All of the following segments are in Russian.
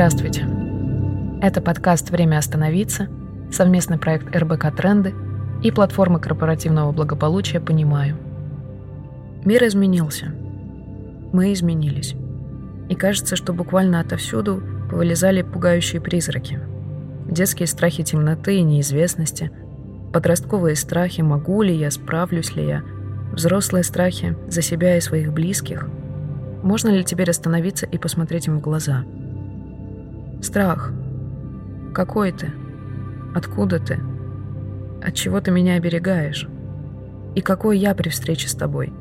Здравствуйте. Это подкаст «Время остановиться», совместный проект РБК «Тренды» и платформы корпоративного благополучия «Понимаю». Мир изменился. Мы изменились. И кажется, что буквально отовсюду повылезали пугающие призраки. Детские страхи темноты и неизвестности, подростковые страхи «могу ли я, справлюсь ли я», взрослые страхи за себя и своих близких. Можно ли теперь остановиться и посмотреть им в глаза? Страх. Какой ты? Откуда ты? От чего ты меня оберегаешь? И какой я при встрече с тобой?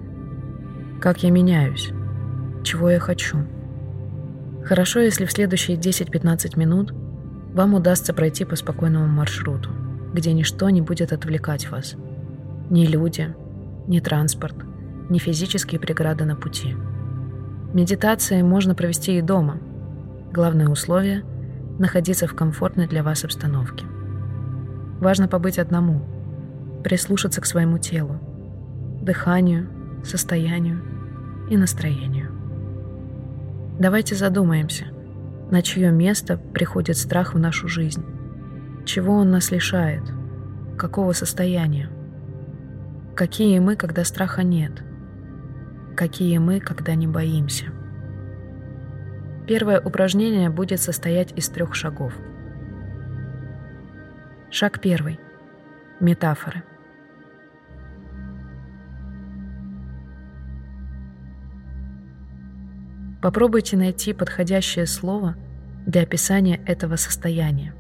Как я меняюсь? Чего я хочу? Хорошо, если в следующие 10-15 минут вам удастся пройти по спокойному маршруту, где ничто не будет отвлекать вас. Ни люди, ни транспорт, ни физические преграды на пути. Медитации можно провести и дома. Главное условие – находиться в комфортной для вас обстановке. Важно побыть одному, прислушаться к своему телу, дыханию, состоянию и настроению. Давайте задумаемся, на чье место приходит страх в нашу жизнь, чего он нас лишает, какого состояния. Какие мы, когда страха нет? Какие мы, когда не боимся? Первое упражнение будет состоять из трех шагов. Шаг первый. Метафоры. Попробуйте найти подходящее слово для описания этого состояния.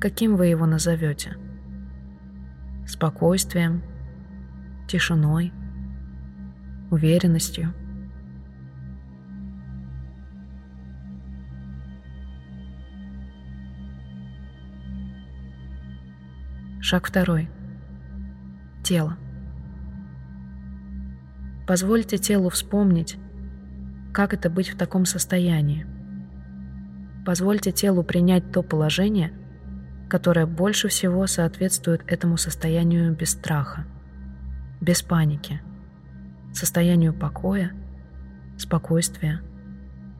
Каким вы его назовете? спокойствием, тишиной, уверенностью. Шаг второй. Тело. Позвольте телу вспомнить, как это быть в таком состоянии. Позвольте телу принять то положение, которое больше всего соответствует этому состоянию без страха, без паники, состоянию покоя, спокойствия,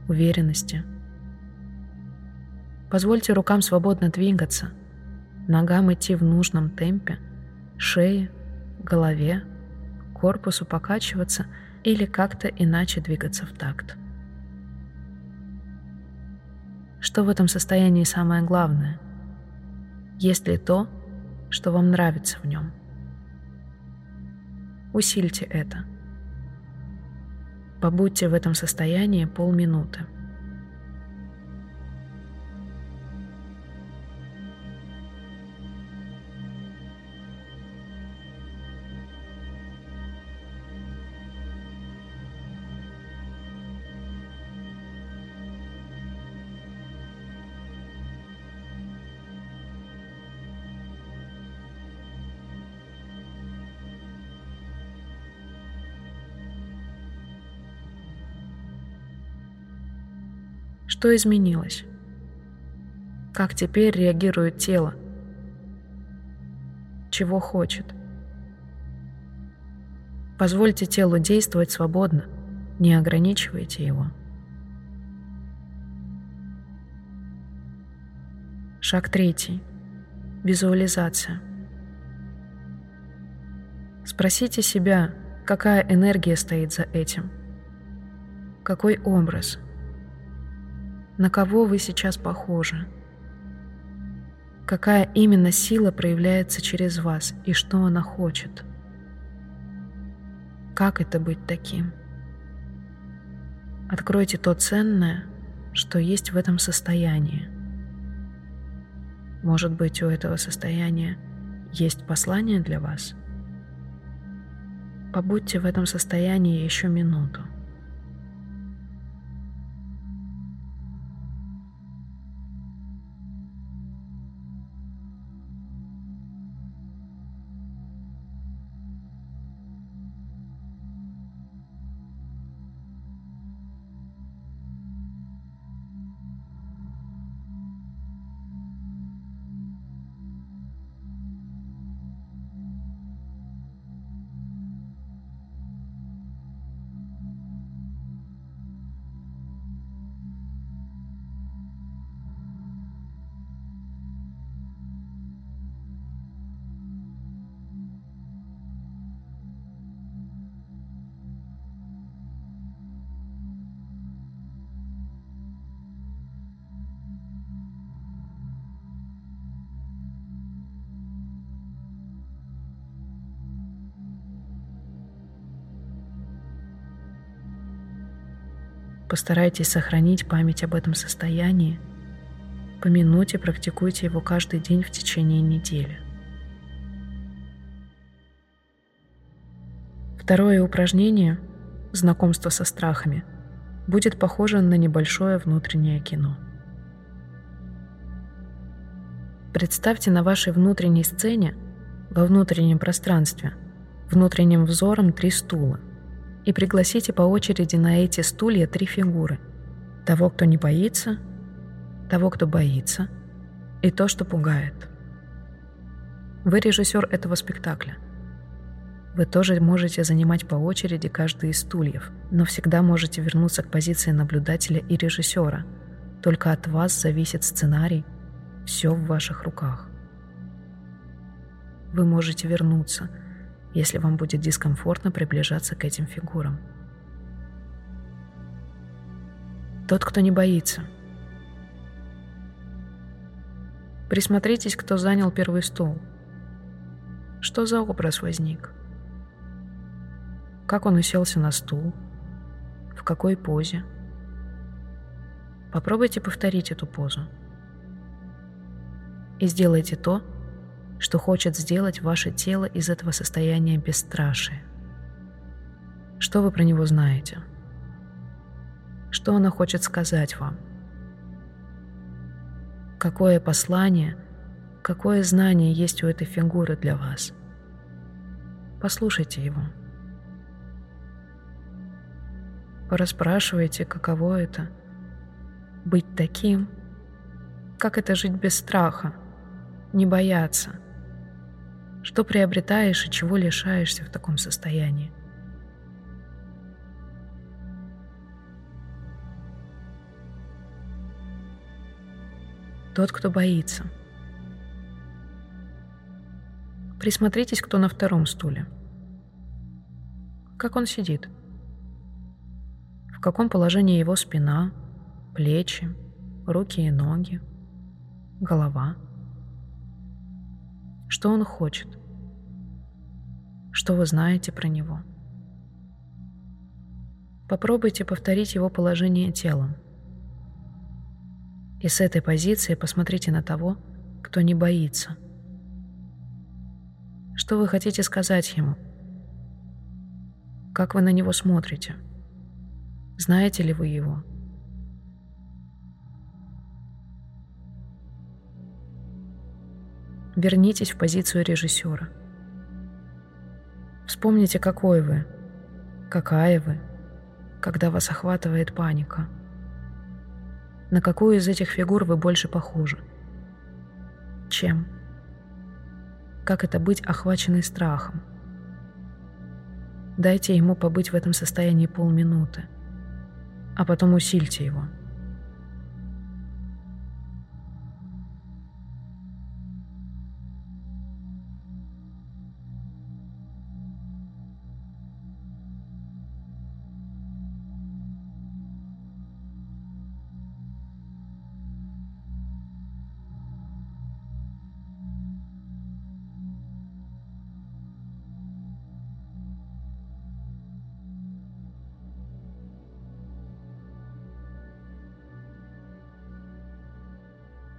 уверенности. Позвольте рукам свободно двигаться, ногам идти в нужном темпе, шее, голове, корпусу покачиваться или как-то иначе двигаться в такт. Что в этом состоянии самое главное – есть ли то, что вам нравится в нем. Усильте это. Побудьте в этом состоянии полминуты. Что изменилось? Как теперь реагирует тело? Чего хочет? Позвольте телу действовать свободно, не ограничивайте его. Шаг третий. Визуализация. Спросите себя, какая энергия стоит за этим. Какой образ – на кого вы сейчас похожи? Какая именно сила проявляется через вас и что она хочет? Как это быть таким? Откройте то ценное, что есть в этом состоянии. Может быть, у этого состояния есть послание для вас? Побудьте в этом состоянии еще минуту. Постарайтесь сохранить память об этом состоянии. Помянуйте, практикуйте его каждый день в течение недели. Второе упражнение – знакомство со страхами – будет похоже на небольшое внутреннее кино. Представьте на вашей внутренней сцене, во внутреннем пространстве, внутренним взором три стула и пригласите по очереди на эти стулья три фигуры. Того, кто не боится, того, кто боится, и то, что пугает. Вы режиссер этого спектакля. Вы тоже можете занимать по очереди каждый из стульев, но всегда можете вернуться к позиции наблюдателя и режиссера. Только от вас зависит сценарий, все в ваших руках. Вы можете вернуться, если вам будет дискомфортно приближаться к этим фигурам. Тот, кто не боится. Присмотритесь, кто занял первый стол. Что за образ возник? Как он уселся на стул? В какой позе? Попробуйте повторить эту позу и сделайте то, что хочет сделать ваше тело из этого состояния бесстрашия. Что вы про него знаете? Что оно хочет сказать вам? Какое послание, какое знание есть у этой фигуры для вас? Послушайте его. Пораспрашивайте, каково это — быть таким, как это жить без страха — не бояться. Что приобретаешь и чего лишаешься в таком состоянии? Тот, кто боится. Присмотритесь, кто на втором стуле. Как он сидит? В каком положении его спина, плечи, руки и ноги, голова – что он хочет? Что вы знаете про него? Попробуйте повторить его положение телом. И с этой позиции посмотрите на того, кто не боится. Что вы хотите сказать ему? Как вы на него смотрите? Знаете ли вы его? Вернитесь в позицию режиссера. Вспомните, какой вы, какая вы, когда вас охватывает паника. На какую из этих фигур вы больше похожи? Чем? Как это быть охваченной страхом? Дайте ему побыть в этом состоянии полминуты, а потом усильте его –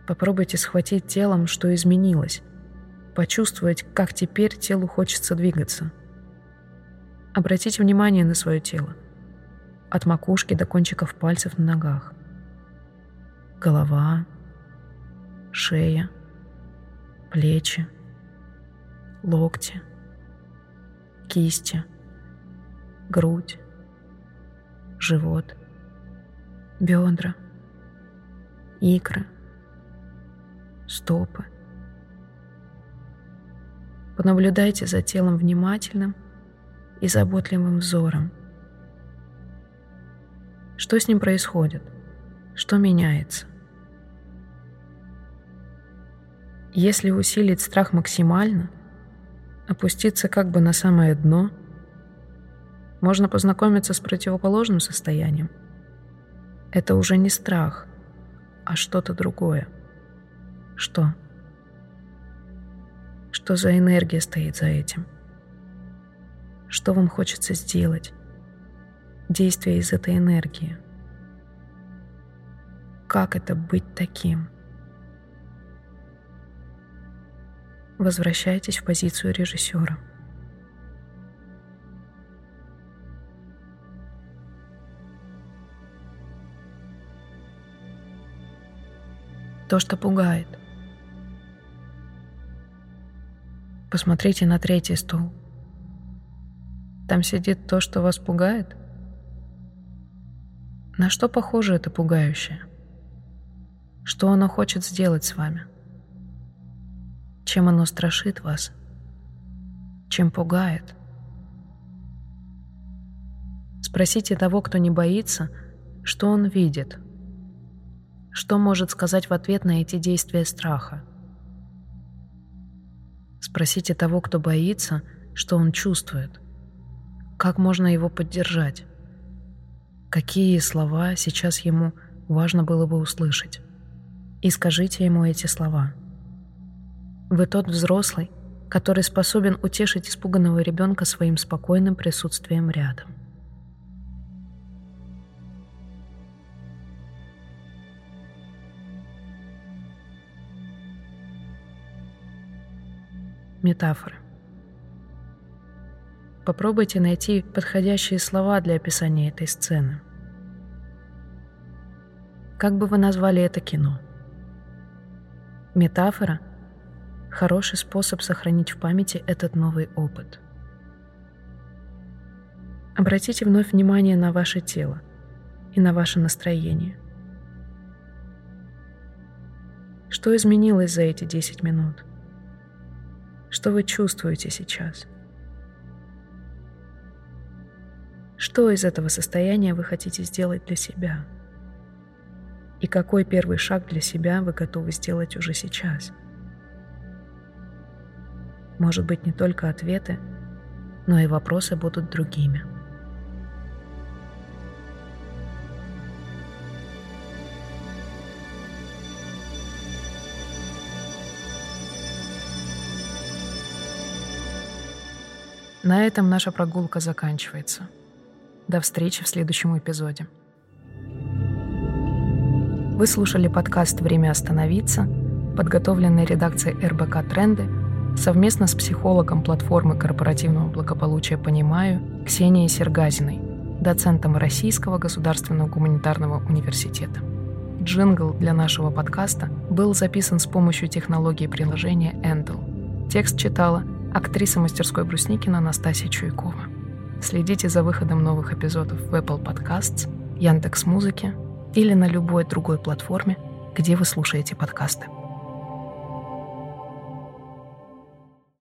Попробуйте схватить телом, что изменилось, почувствовать, как теперь телу хочется двигаться. Обратите внимание на свое тело, от макушки до кончиков пальцев на ногах. Голова, шея, плечи, локти, кисти, грудь, живот, бедра, икры, стопы. Понаблюдайте за телом внимательным и заботливым взором. Что с ним происходит? Что меняется? Если усилить страх максимально, опуститься как бы на самое дно, можно познакомиться с противоположным состоянием. Это уже не страх, а что-то другое. Что? Что за энергия стоит за этим? Что вам хочется сделать? Действие из этой энергии. как это быть таким? Возвращайтесь в позицию режиссера. То, что пугает. Посмотрите на третий стул. Там сидит то, что вас пугает? На что похоже это пугающее? Что оно хочет сделать с вами? Чем оно страшит вас? Чем пугает? Спросите того, кто не боится, что он видит. Что может сказать в ответ на эти действия страха? Спросите того, кто боится, что он чувствует. Как можно его поддержать? Какие слова сейчас ему важно было бы услышать? И скажите ему эти слова. Вы тот взрослый, который способен утешить испуганного ребенка своим спокойным присутствием рядом. Метафоры. Попробуйте найти подходящие слова для описания этой сцены. Как бы вы назвали это кино? Метафора – хороший способ сохранить в памяти этот новый опыт. Обратите вновь внимание на ваше тело и на ваше настроение. Что изменилось за эти 10 минут? Что вы чувствуете сейчас? Что из этого состояния вы хотите сделать для себя? И какой первый шаг для себя вы готовы сделать уже сейчас? Может быть, не только ответы, но и вопросы будут другими. На этом наша прогулка заканчивается. До встречи в следующем эпизоде. Вы слушали подкаст «Время остановиться», подготовленный редакцией РБК «Тренды» совместно с психологом платформы корпоративного благополучия «Понимаю» Ксенией Сергазиной, доцентом Российского государственного гуманитарного университета. Джингл для нашего подкаста был записан с помощью технологии приложения Endel. Текст читала актриса мастерской Брусникина Настасья Чуйкова. Следите за выходом новых эпизодов в Apple Podcasts, Яндекс.Музыке или на любой другой платформе, где вы слушаете подкасты.